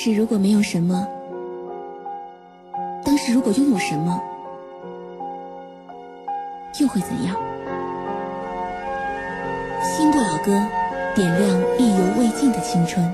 时如果没有什么，当时如果拥有什么，又会怎样？新不老歌，点亮意犹未尽的青春。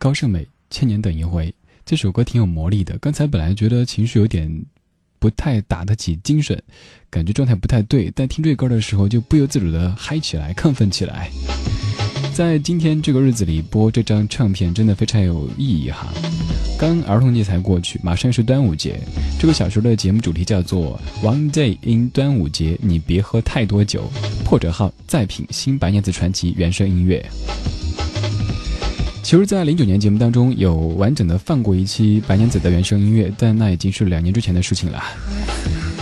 高胜美，千年等一回。这首歌挺有魔力的。刚才本来觉得情绪有点不太打得起精神，感觉状态不太对，但听这歌的时候就不由自主的嗨起来，亢奋起来。在今天这个日子里播这张唱片，真的非常有意义哈。刚儿童节才过去，马上是端午节。这个小时的节目主题叫做 One Day in 端午节，你别喝太多酒。破折号再品新白娘子传奇原声音乐。其实，在零九年节目当中有完整的放过一期《白娘子》的原声音乐，但那已经是两年之前的事情了。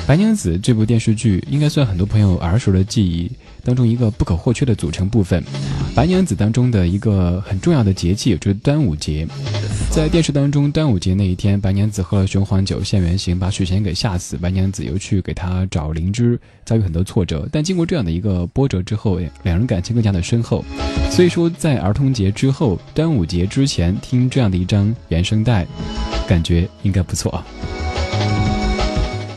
《白娘子》这部电视剧应该算很多朋友儿时的记忆当中一个不可或缺的组成部分。白娘子当中的一个很重要的节气就是端午节。在电视当中，端午节那一天，白娘子喝了雄黄酒现原形，把许仙给吓死。白娘子又去给他找灵芝，遭遇很多挫折。但经过这样的一个波折之后，两人感情更加的深厚。所以说，在儿童节之后，端午节之前听这样的一张原声带，感觉应该不错啊。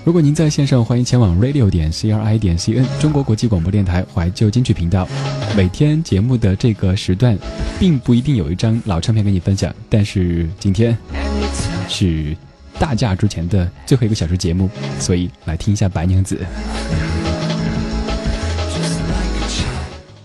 如果您在线上，欢迎前往 radio 点 c r i 点 c n 中国国际广播电台怀旧金曲频道。每天节目的这个时段，并不一定有一张老唱片跟你分享，但是今天是大假之前的最后一个小时节目，所以来听一下白娘子。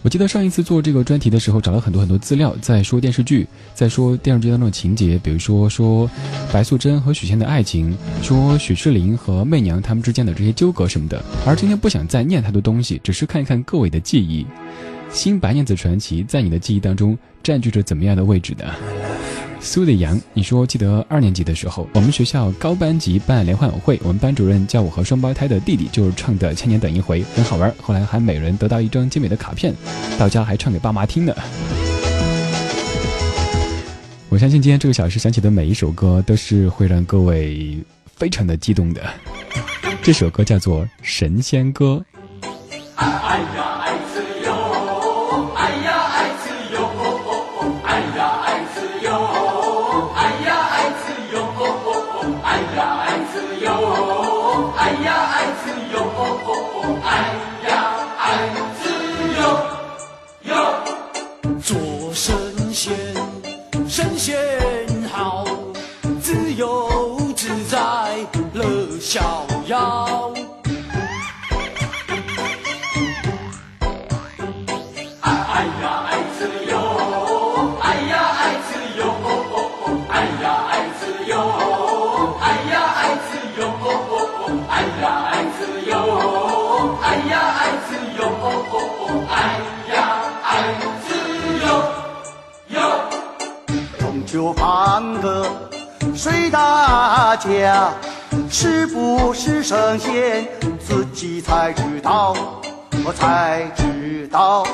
我记得上一次做这个专题的时候，找了很多很多资料，在说电视剧，在说电视剧当中的情节，比如说说白素贞和许仙的爱情，说许仕林和媚娘他们之间的这些纠葛什么的。而今天不想再念太多东西，只是看一看各位的记忆，《新白娘子传奇》在你的记忆当中占据着怎么样的位置呢？苏的阳，你说记得二年级的时候，我们学校高班级办联欢晚会，我们班主任叫我和双胞胎的弟弟就是唱的《千年等一回》，很好玩。后来还每人得到一张精美的卡片，到家还唱给爸妈听呢。我相信今天这个小时响起的每一首歌都是会让各位非常的激动的。这首歌叫做《神仙歌》。家是不是神仙，自己才知道，我才知道。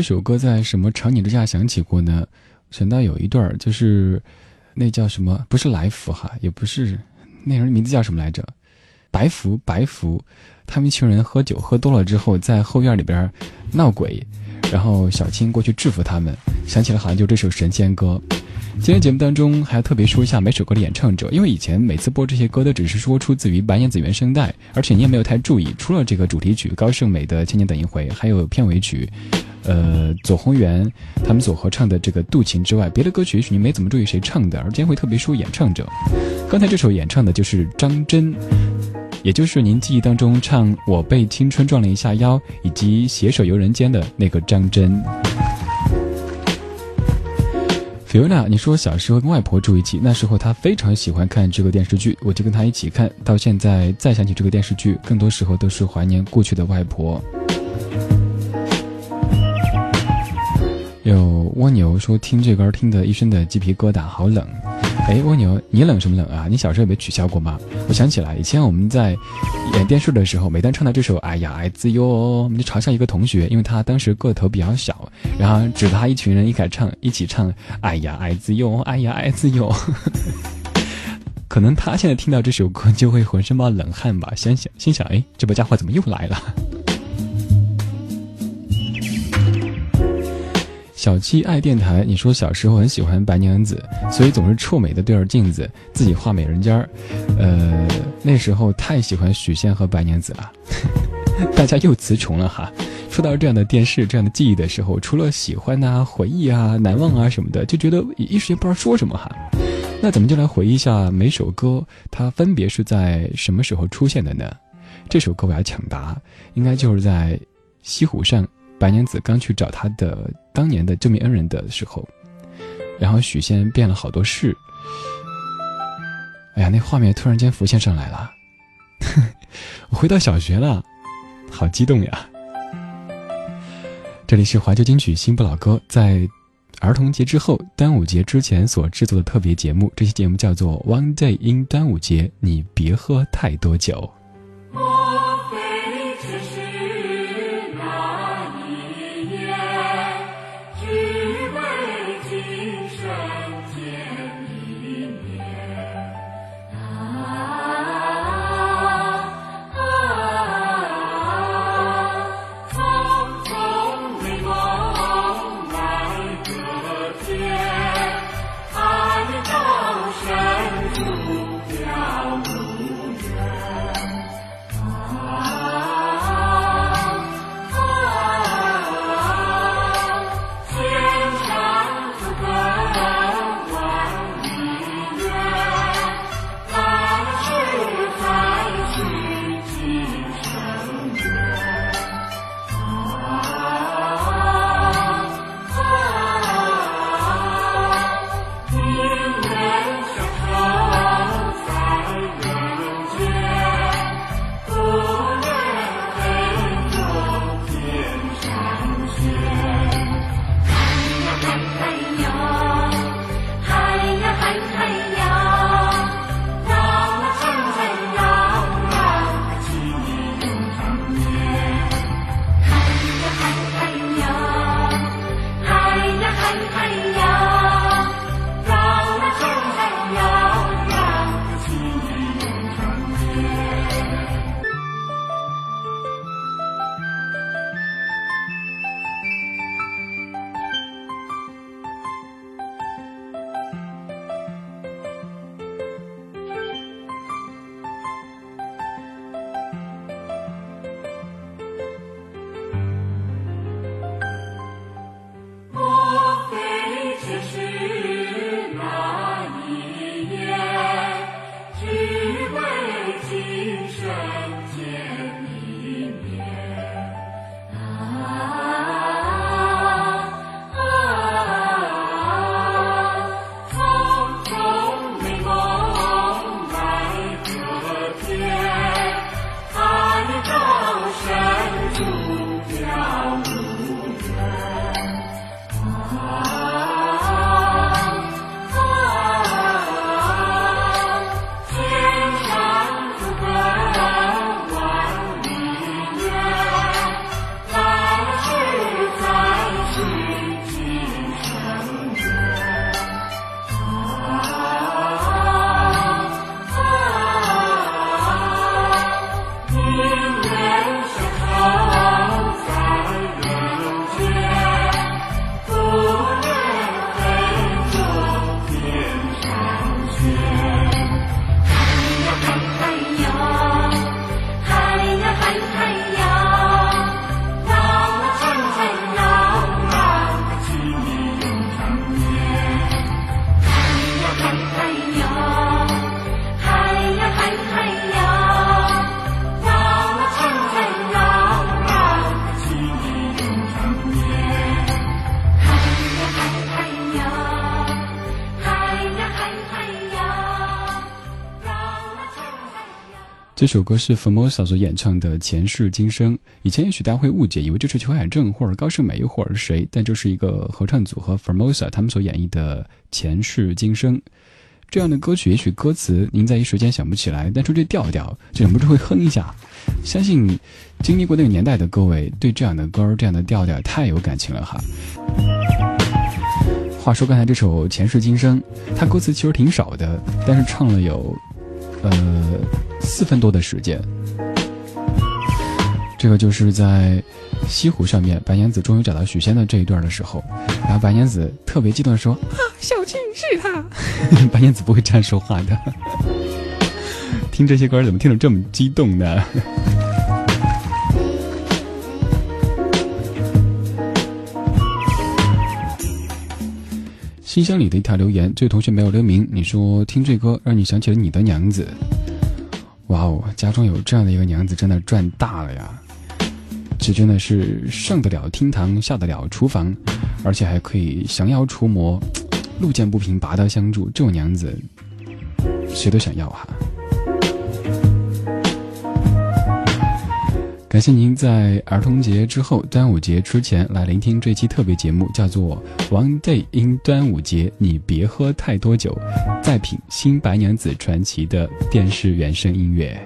这首歌在什么场景之下响起过呢？想到有一段就是那叫什么？不是来福哈，也不是那人名字叫什么来着？白福，白福，他们一群人喝酒喝多了之后，在后院里边闹鬼，然后小青过去制服他们。想起来好像就这首神仙歌。今天节目当中还要特别说一下每首歌的演唱者，因为以前每次播这些歌都只是说出自于白娘子原声带，而且你也没有太注意，除了这个主题曲高胜美的《千年等一回》，还有片尾曲。呃，左宏元他们所合唱的这个《渡情》之外，别的歌曲也许你没怎么注意谁唱的，而今天会特别说演唱者。刚才这首演唱的就是张真，也就是您记忆当中唱《我被青春撞了一下腰》以及《携手游人间》的那个张真。Fiona，你说小时候跟外婆住一起，那时候她非常喜欢看这个电视剧，我就跟她一起看到现在，再想起这个电视剧，更多时候都是怀念过去的外婆。有蜗牛说听这歌听得一身的鸡皮疙瘩，好冷。哎，蜗牛，你冷什么冷啊？你小时候有被取笑过吗？我想起来，以前我们在演电视的时候，每当唱到这首《哎呀爱自由》，我们就嘲笑一个同学，因为他当时个头比较小，然后指着他一群人一起唱，一起唱《哎呀爱自由》，哎呀爱自由。可能他现在听到这首歌就会浑身冒冷汗吧？想想心想，哎，这波家伙怎么又来了？小七爱电台，你说小时候很喜欢白娘子，所以总是臭美的对着镜子自己画美人尖儿。呃，那时候太喜欢许仙和白娘子了，大家又词穷了哈。说到这样的电视、这样的记忆的时候，除了喜欢呐、回忆啊、难忘啊什么的，就觉得一时间不知道说什么哈。那咱们就来回忆一下每首歌，它分别是在什么时候出现的呢？这首歌我要抢答，应该就是在西湖上，白娘子刚去找她的当年的救命恩人的时候，然后许仙变了好多事。哎呀，那画面突然间浮现上来了，我回到小学了，好激动呀！这里是怀旧金曲新不老歌，在儿童节之后、端午节之前所制作的特别节目。这期节目叫做《One Day in 端午节》，你别喝太多酒。这首歌是 Formosa 所演唱的《前世今生》。以前也许大家会误解，以为这是裘海正或者高胜美或者谁，但这是一个合唱组合 Formosa 他们所演绎的《前世今生》这样的歌曲。也许歌词您在一时间想不起来，但是这调调就忍不住会哼一下。相信经历过那个年代的各位，对这样的歌、这样的调调太有感情了哈。话说刚才这首《前世今生》，它歌词其实挺少的，但是唱了有。呃，四分多的时间，这个就是在西湖上面，白娘子终于找到许仙的这一段的时候，然后白娘子特别激动的说：“啊，小青是他。”白娘子不会这样说话的。听这些歌怎么听得这么激动呢？信箱里的一条留言，这位同学没有留名。你说听这歌让你想起了你的娘子，哇哦，家中有这样的一个娘子，真的赚大了呀！这真的是上得了厅堂，下得了厨房，而且还可以降妖除魔，路见不平拔刀相助，这种娘子谁都想要哈。感谢您在儿童节之后、端午节之前来聆听这期特别节目，叫做《One Day in 端午节》，你别喝太多酒，再品新白娘子传奇的电视原声音乐。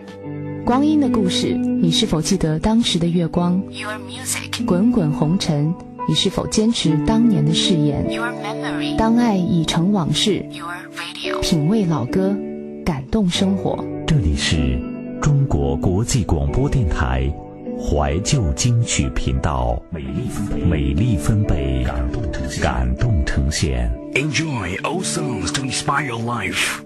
光阴的故事，你是否记得当时的月光？Your music，滚滚红尘，你是否坚持当年的誓言？Your memory，当爱已成往事？Your radio，品味老歌，感动生活。这里是中国国际广播电台。怀旧金曲频道，美丽分贝，美丽分贝，感动呈现，感动呈现。Enjoy old songs to inspire your life.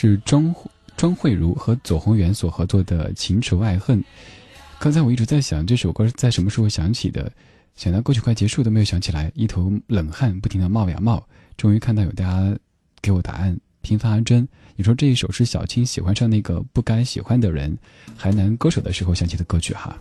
是庄庄慧茹和左宏元所合作的《情仇爱恨》。刚才我一直在想这首歌是在什么时候响起的，想到歌曲快结束都没有想起来，一头冷汗不停的冒呀冒。终于看到有大家给我答案，平凡阿珍，你说这一首是小青喜欢上那个不该喜欢的人，海南歌手的时候响起的歌曲哈。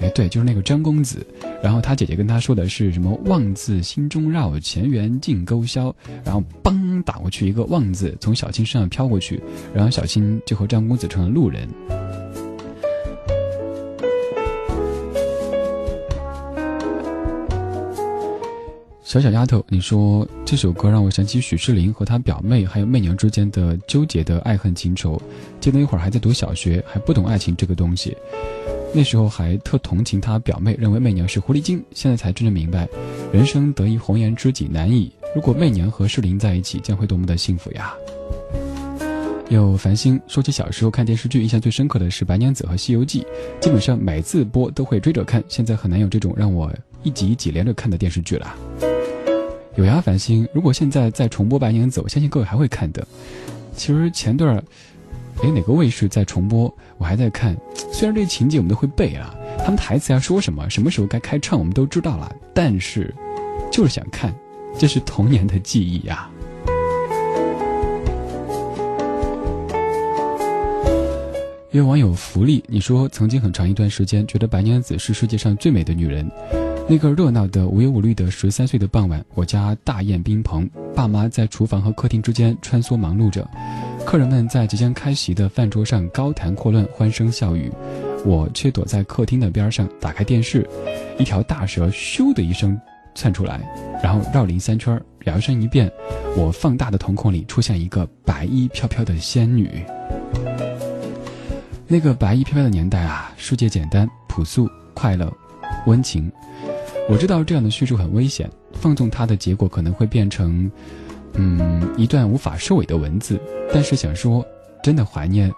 哎，对，就是那个张公子，然后他姐姐跟他说的是什么“望字心中绕，前缘尽勾销”，然后梆打过去一个“望”字，从小青身上飘过去，然后小青就和张公子成了路人。小小丫头，你说这首歌让我想起许世林和他表妹还有媚娘之间的纠结的爱恨情仇。记得那会儿还在读小学，还不懂爱情这个东西，那时候还特同情他表妹，认为媚娘是狐狸精。现在才真正明白，人生得一红颜知己难矣。如果媚娘和世林在一起，将会多么的幸福呀！有繁星说起小时候看电视剧，印象最深刻的是《白娘子》和《西游记》，基本上每次播都会追着看。现在很难有这种让我一集一集连着看的电视剧了。有呀，繁星。如果现在再重播《白娘子》，我相信各位还会看的。其实前段，哎，哪个卫视在重播，我还在看。虽然这些情节我们都会背啊，他们台词要说什么，什么时候该开唱，我们都知道了。但是，就是想看，这是童年的记忆呀。一位网友福利，你说曾经很长一段时间觉得白娘子是世界上最美的女人。那个热闹的无忧无虑的十三岁的傍晚，我家大宴宾朋，爸妈在厨房和客厅之间穿梭忙碌着，客人们在即将开席的饭桌上高谈阔论，欢声笑语，我却躲在客厅的边上，打开电视，一条大蛇咻的一声窜出来，然后绕林三圈，摇身一变，我放大的瞳孔里出现一个白衣飘飘的仙女。那个白衣飘飘的年代啊，世界简单、朴素、快乐、温情。我知道这样的叙述很危险，放纵它的结果可能会变成，嗯，一段无法收尾的文字。但是想说，真的怀念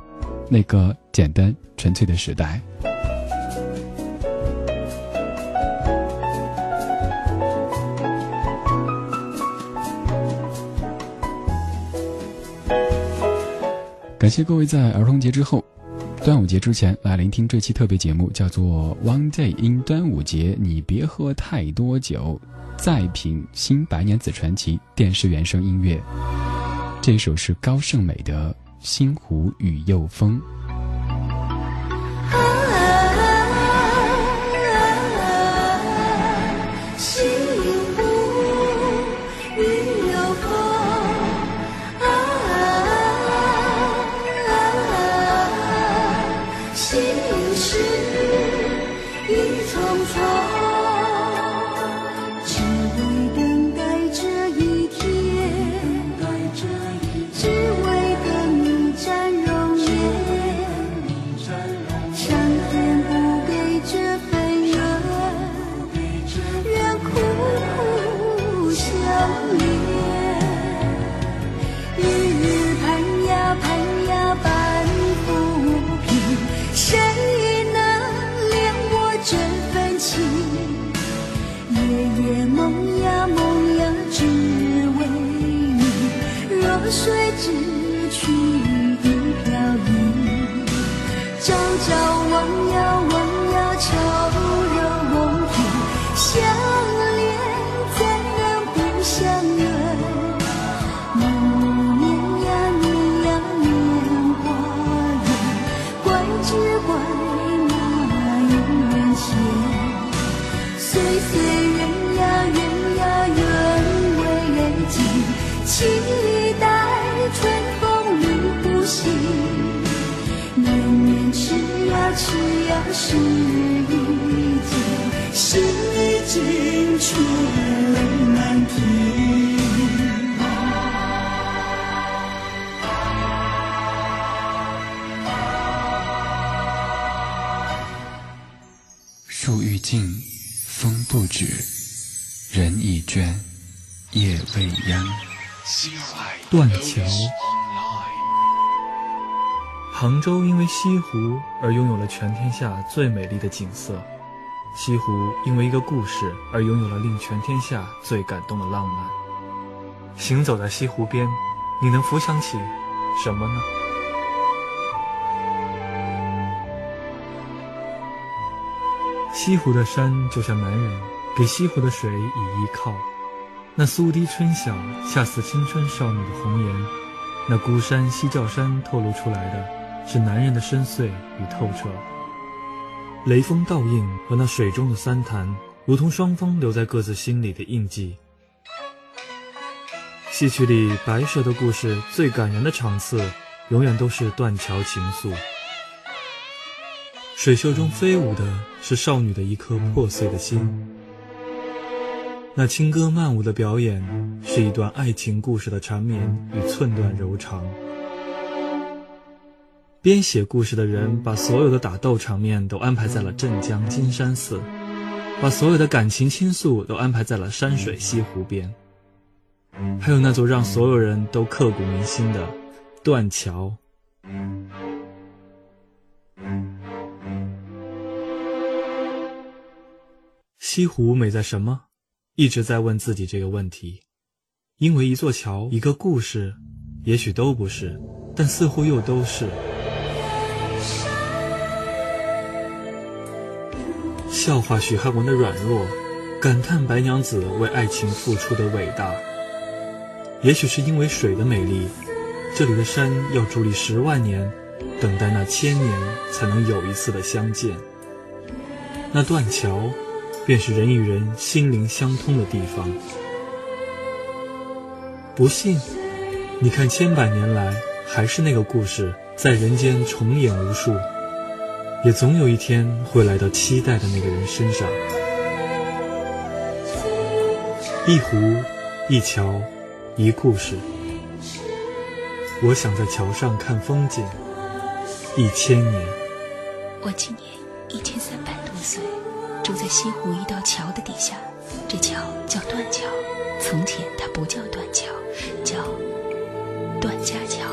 那个简单纯粹的时代。感谢各位在儿童节之后。端午节之前来聆听这期特别节目，叫做《One Day in 端午节》，你别喝太多酒，再品新白娘子传奇电视原声音乐。这首是高胜美的《星湖与又风》。杭州因为西湖而拥有了全天下最美丽的景色，西湖因为一个故事而拥有了令全天下最感动的浪漫。行走在西湖边，你能浮想起什么呢？西湖的山就像男人，给西湖的水以依靠。那苏堤春晓，恰似青春少女的红颜。那孤山西樵山透露出来的，是男人的深邃与透彻。雷锋倒映和那水中的三潭，如同双方留在各自心里的印记。戏曲里白蛇的故事最感人的场次，永远都是断桥情愫。水袖中飞舞的是少女的一颗破碎的心。那轻歌曼舞的表演，是一段爱情故事的缠绵与寸断柔肠。编写故事的人，把所有的打斗场面都安排在了镇江金山寺，把所有的感情倾诉都安排在了山水西湖边，还有那座让所有人都刻骨铭心的断桥。西湖美在什么？一直在问自己这个问题，因为一座桥、一个故事，也许都不是，但似乎又都是。笑话许汉文的软弱，感叹白娘子为爱情付出的伟大。也许是因为水的美丽，这里的山要伫立十万年，等待那千年才能有一次的相见。那断桥。便是人与人心灵相通的地方。不信，你看千百年来，还是那个故事在人间重演无数，也总有一天会来到期待的那个人身上。一湖，一桥，一故事。我想在桥上看风景，一千年。我今年一千三百多岁。住在西湖一道桥的底下，这桥叫断桥。从前它不叫断桥，叫段家桥。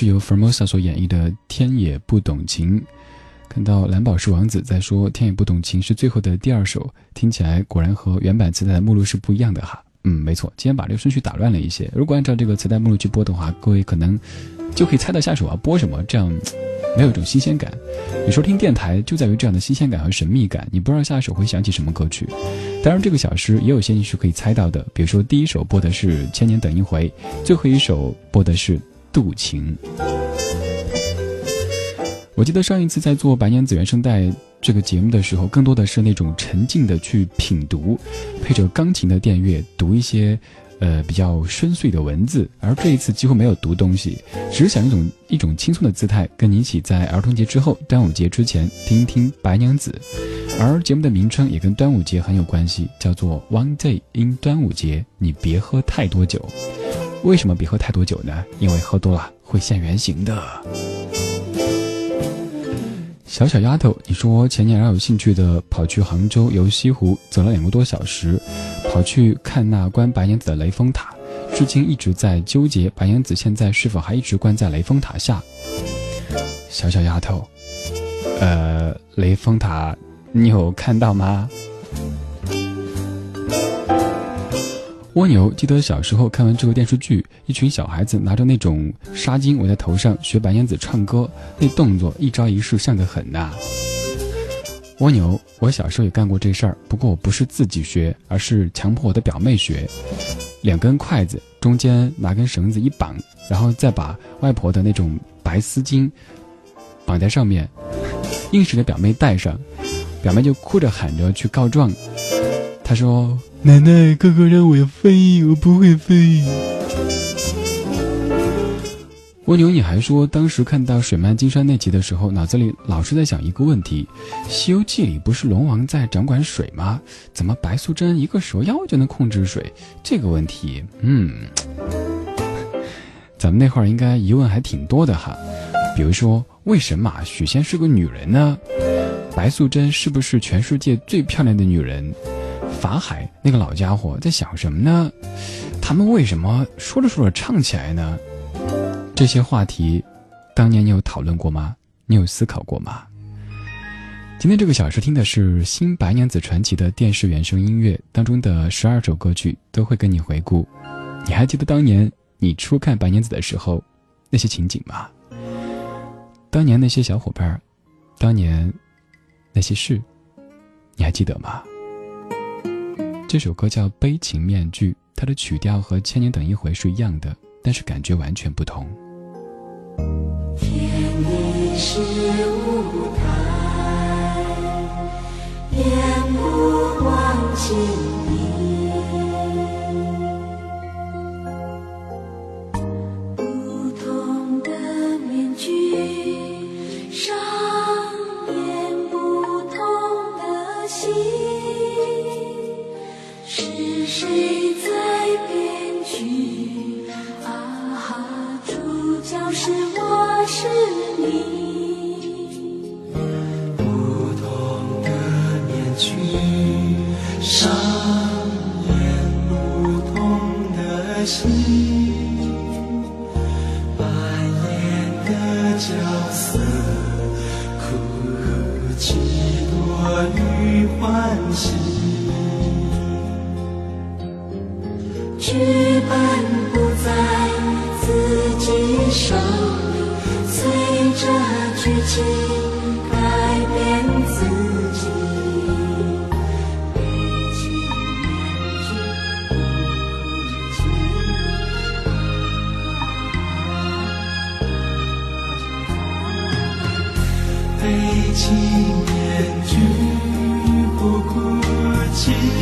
是由 Formosa 所演绎的《天也不懂情》。看到蓝宝石王子在说《天也不懂情》是最后的第二首，听起来果然和原版磁带的目录是不一样的哈。嗯，没错，今天把这个顺序打乱了一些。如果按照这个磁带目录去播的话，各位可能就可以猜到下首要播什么，这样没有一种新鲜感。有时候听电台就在于这样的新鲜感和神秘感，你不知道下一首会响起什么歌曲。当然，这个小时也有些你是可以猜到的，比如说第一首播的是《千年等一回》，最后一首播的是《渡情》。我记得上一次在做白娘子原声带这个节目的时候，更多的是那种沉浸的去品读，配着钢琴的电乐读一些，呃比较深邃的文字。而这一次几乎没有读东西，只是想一种一种轻松的姿态，跟你一起在儿童节之后、端午节之前听一听白娘子。而节目的名称也跟端午节很有关系，叫做 One Day in 端午节，你别喝太多酒。为什么别喝太多酒呢？因为喝多了会现原形的。小小丫头，你说前年饶有兴趣的跑去杭州游西湖，走了两个多小时，跑去看那关白娘子的雷峰塔，至今一直在纠结白娘子现在是否还一直关在雷峰塔下。小小丫头，呃，雷峰塔你有看到吗？蜗牛，记得小时候看完这个电视剧，一群小孩子拿着那种纱巾围在头上学白娘子唱歌，那动作一招一式像得很呐、蜗牛，我小时候也干过这事儿，不过我不是自己学，而是强迫我的表妹学。两根筷子中间拿根绳子一绑，然后再把外婆的那种白丝巾绑在上面，硬是给表妹戴上，表妹就哭着喊着去告状。他说：“奶奶，哥哥让我飞，我不会飞。”蜗牛，你还说当时看到水漫金山那集的时候，脑子里老是在想一个问题：《西游记》里不是龙王在掌管水吗？怎么白素贞一个蛇妖就能控制水？这个问题，嗯，咱们那会儿应该疑问还挺多的哈。比如说，为什么许仙是个女人呢？白素贞是不是全世界最漂亮的女人？法海那个老家伙在想什么呢？他们为什么说着说着唱起来呢？这些话题，当年你有讨论过吗？你有思考过吗？今天这个小时听的是《新白娘子传奇》的电视原声音乐当中的十二首歌曲，都会跟你回顾。你还记得当年你初看白娘子的时候那些情景吗？当年那些小伙伴，当年那些事，你还记得吗？这首歌叫《悲情面具》，它的曲调和《千年等一回》是一样的，但是感觉完全不同。天地是舞台，眼不忘情意。情。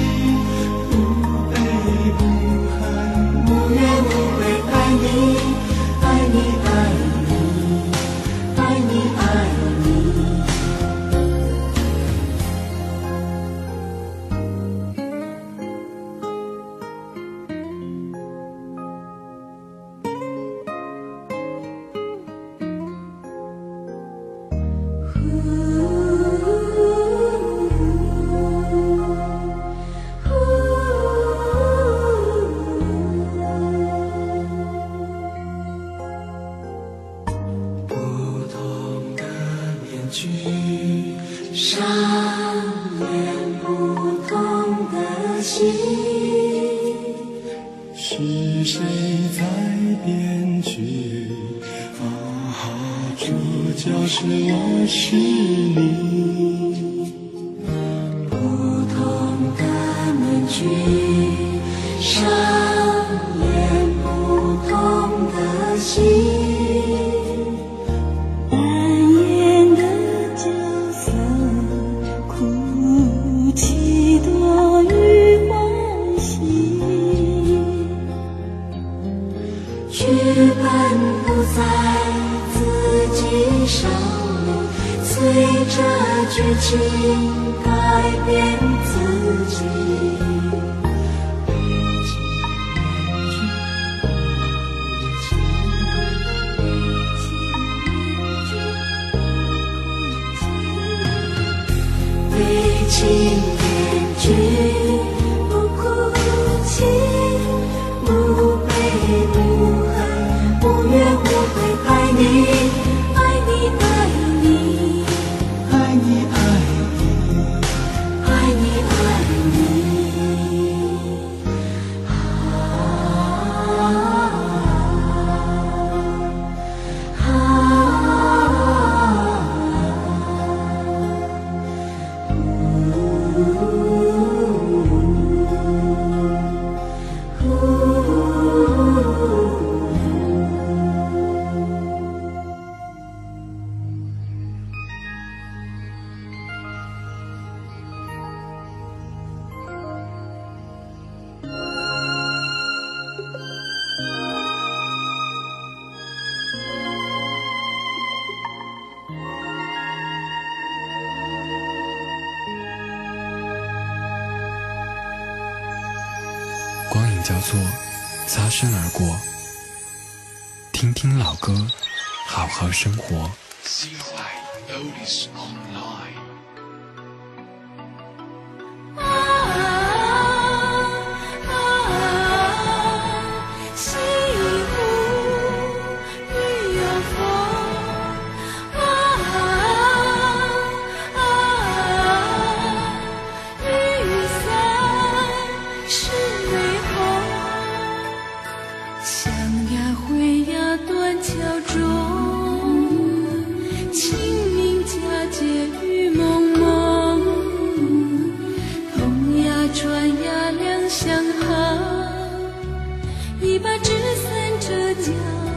伞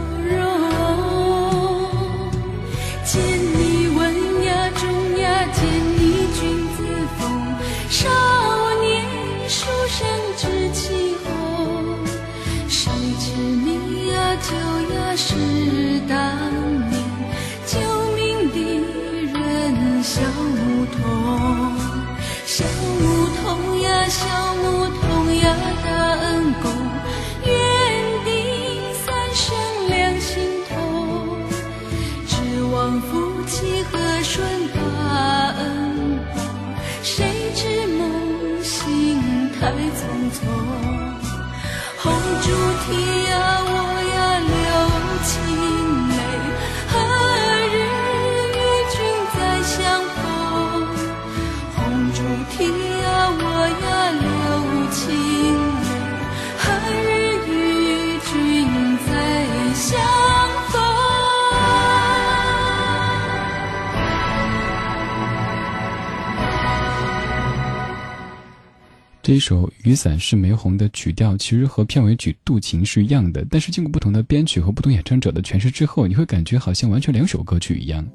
这一首《雨伞是玫红》的曲调其实和片尾曲《渡情》是一样的，但是经过不同的编曲和不同演唱者的诠释之后，你会感觉好像完全两首歌曲一样。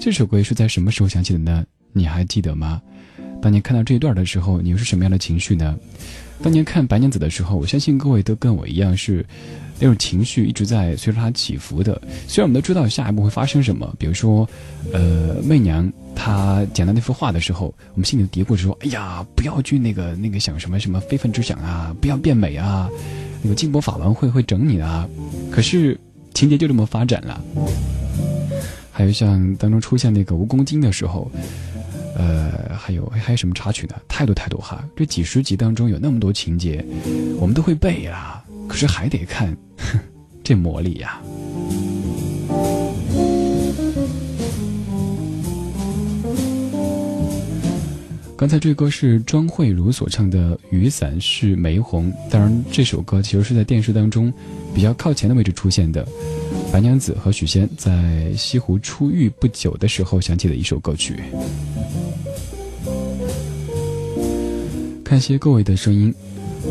这首歌是在什么时候响起的呢？你还记得吗？当年看到这一段的时候，你又是什么样的情绪呢？当年看《白娘子》的时候，我相信各位都跟我一样是那种情绪一直在随着它起伏的。虽然我们都知道下一步会发生什么，比如说，呃，媚娘她讲到那幅画的时候，我们心里嘀咕着说：“哎呀，不要去那个那个想什么什么非分之想啊，不要变美啊，那个金箔法王会会整你啊。”可是情节就这么发展了。还有像当中出现那个蜈蚣精的时候。呃，还有还有什么插曲呢？太多太多哈！这几十集当中有那么多情节，我们都会背啊，可是还得看，这魔力呀！刚才这歌是庄慧茹所唱的《雨伞是玫红》，当然这首歌其实是在电视当中比较靠前的位置出现的。白娘子和许仙在西湖初遇不久的时候响起的一首歌曲。看些各位的声音，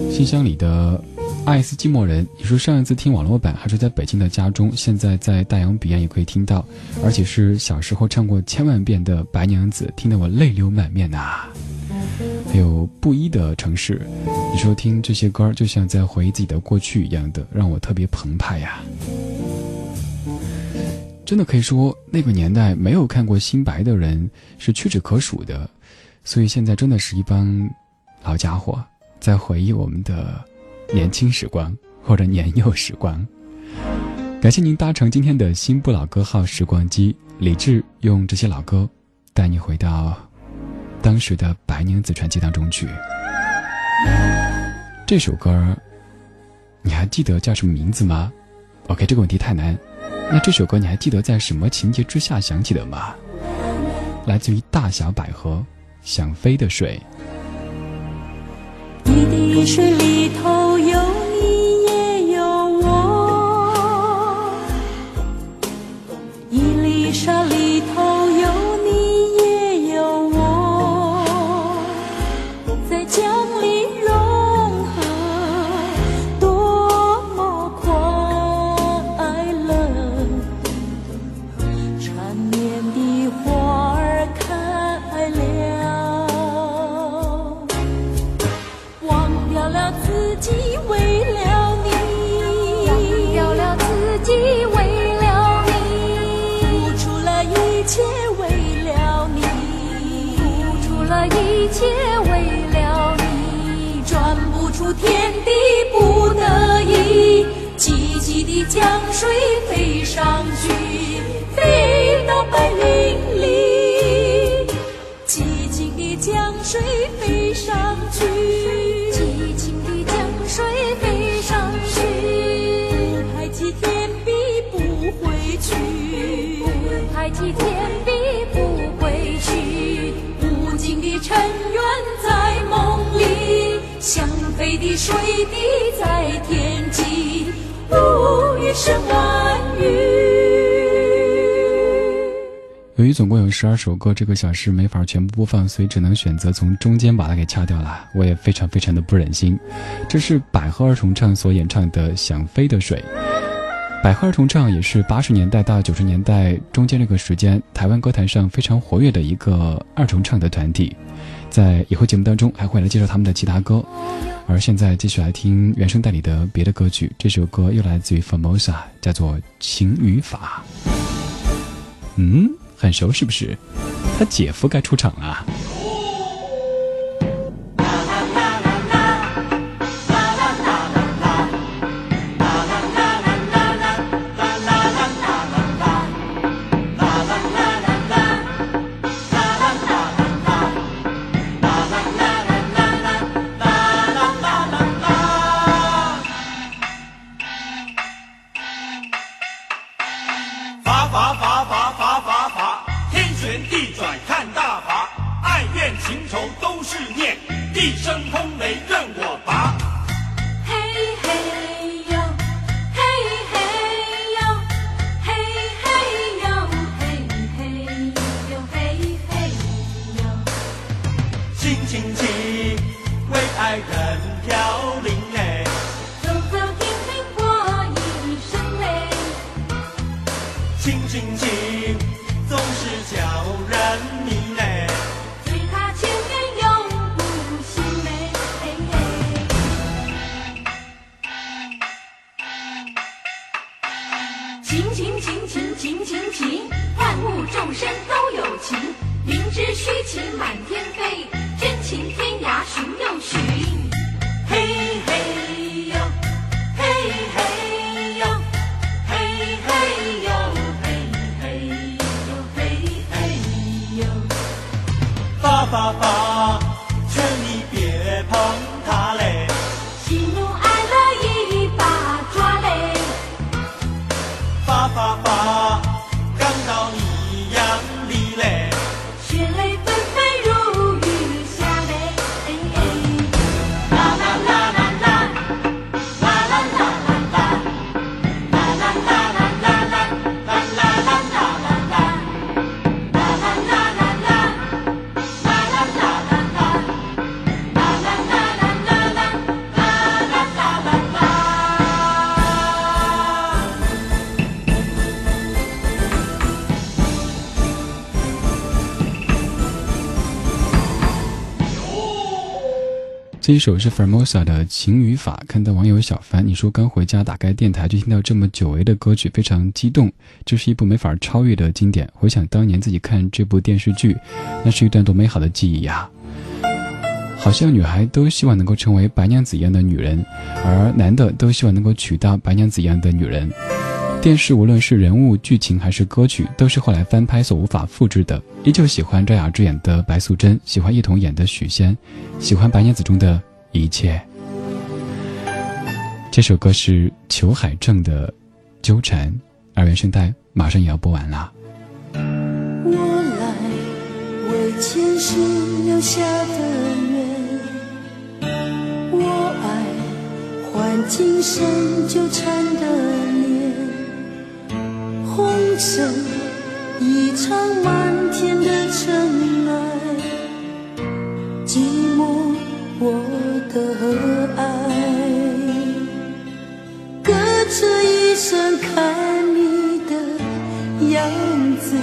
信箱里的爱斯基摩人，你说上一次听网络版还是在北京的家中，现在在大洋彼岸也可以听到，而且是小时候唱过千万遍的白娘子，听得我泪流满面呐。还有布衣的城市，你说听这些歌就像在回忆自己的过去一样的，让我特别澎湃呀。真的可以说，那个年代没有看过新白的人是屈指可数的，所以现在真的是一帮老家伙在回忆我们的年轻时光或者年幼时光。感谢您搭乘今天的新不老歌号时光机，李志用这些老歌带你回到当时的白娘子传奇当中去。这首歌你还记得叫什么名字吗？OK，这个问题太难。那这首歌你还记得在什么情节之下响起的吗？来自于大小百合，想飞的水。一滴水里头有十二首歌，这个小时没法全部播放，所以只能选择从中间把它给掐掉了。我也非常非常的不忍心。这是百合儿童唱所演唱的《想飞的水》。百合儿童唱也是八十年代到九十年代中间这个时间台湾歌坛上非常活跃的一个二重唱的团体。在以后节目当中还会来介绍他们的其他歌。而现在继续来听原声带里的别的歌曲，这首歌又来自于 Formosa，叫做《情与法》。嗯，很熟是不是？他姐夫该出场了。这一首是 Formosa 的《情与法》。看到网友小凡，你说刚回家打开电台就听到这么久违的歌曲，非常激动。这是一部没法超越的经典。回想当年自己看这部电视剧，那是一段多美好的记忆呀！好像女孩都希望能够成为白娘子一样的女人，而男的都希望能够娶到白娘子一样的女人。电视无论是人物、剧情还是歌曲，都是后来翻拍所无法复制的。依旧喜欢赵雅芝演的白素贞，喜欢一同演的许仙，喜欢白娘子中的一切。这首歌是裘海正的《纠缠》，而原声带马上也要播完啦。我来为前世留下的缘，我爱换今生纠缠的脸，红尘一场漫天的尘埃，寂寞我的爱，隔着一生看你的样子。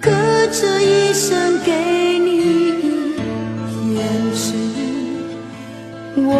隔着一生给你一片纸，我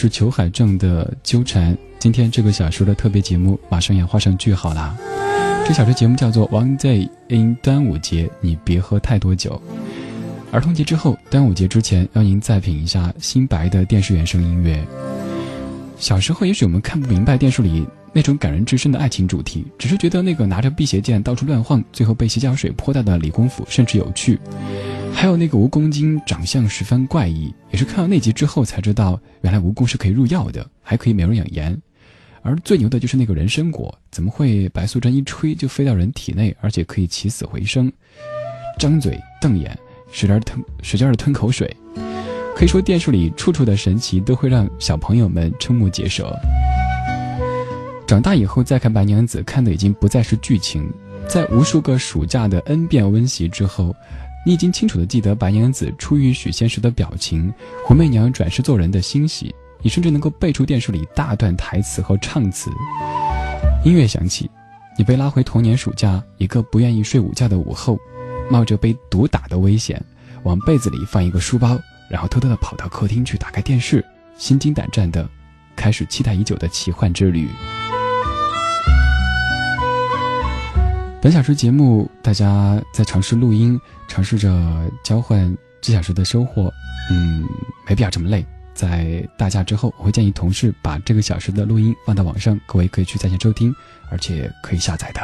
是裘海正的《纠缠》。今天这个小说的特别节目马上要画上句号啦。这小说节目叫做《One Day in 端午节》，你别喝太多酒。儿童节之后，端午节之前，让您再品一下新白的电视原声音乐。小时候，也许我们看不明白电视里那种感人至深的爱情主题，只是觉得那个拿着辟邪剑到处乱晃，最后被洗脚水泼到的李公甫甚至有趣。还有那个蜈蚣精长相十分怪异，也是看到那集之后才知道，原来蜈蚣是可以入药的，还可以美容养颜。而最牛的就是那个人参果，怎么会白素贞一吹就飞到人体内，而且可以起死回生？张嘴瞪眼。使劲吞，使劲的吞口水。可以说，电视里处处的神奇都会让小朋友们瞠目结舌。长大以后再看《白娘子》，看的已经不再是剧情，在无数个暑假的 N 遍温习之后，你已经清楚的记得白娘子初遇许仙时的表情，胡媚娘转世做人的欣喜，你甚至能够背出电视里大段台词和唱词。音乐响起，你被拉回童年暑假，一个不愿意睡午觉的午后。冒着被毒打的危险，往被子里放一个书包，然后偷偷的跑到客厅去打开电视，心惊胆战的开始期待已久的奇幻之旅。本小时节目，大家在尝试录音，尝试着交换这小时的收获。嗯，没必要这么累。在大假之后，我会建议同事把这个小时的录音放到网上，各位可以去在线收听，而且可以下载的。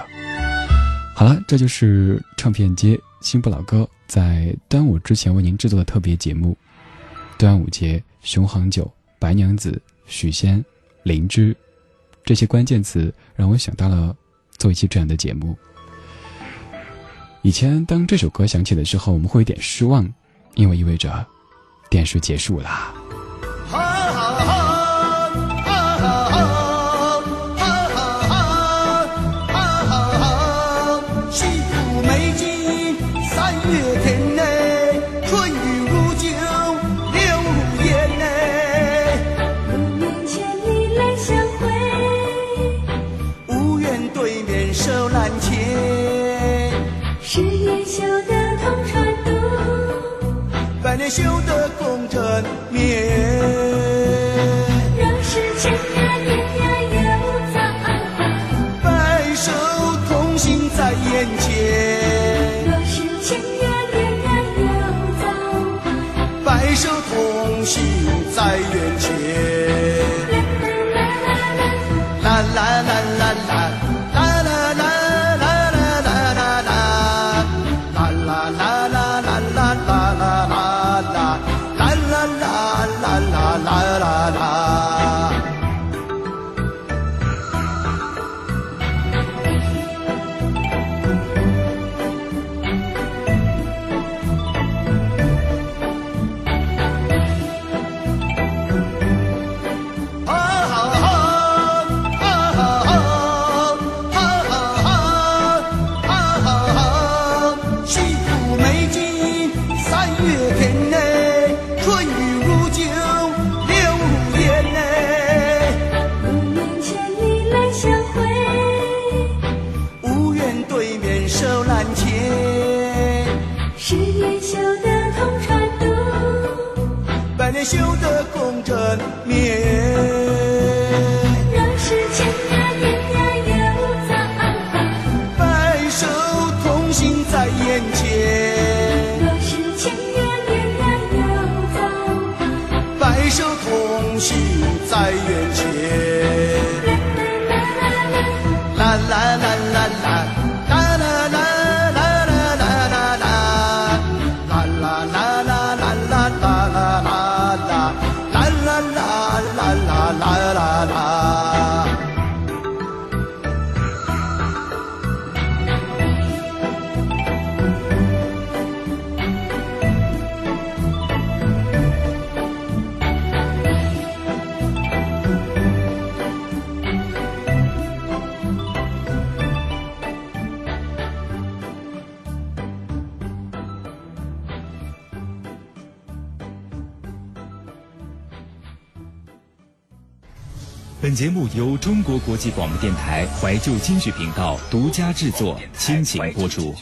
好了，这就是唱片街。新不老歌在端午之前为您制作的特别节目，端午节、雄黄酒、白娘子、许仙、灵芝，这些关键词让我想到了做一期这样的节目。以前当这首歌响起的时候，我们会有点失望，因为意味着电视结束啦。修得功成绵，让世间呀年呀又早，白首同心在眼前。若是千呀年呀又早，白首同心在眼前。节目由中国国际广播电台怀旧金曲频道独家制作，倾情播出。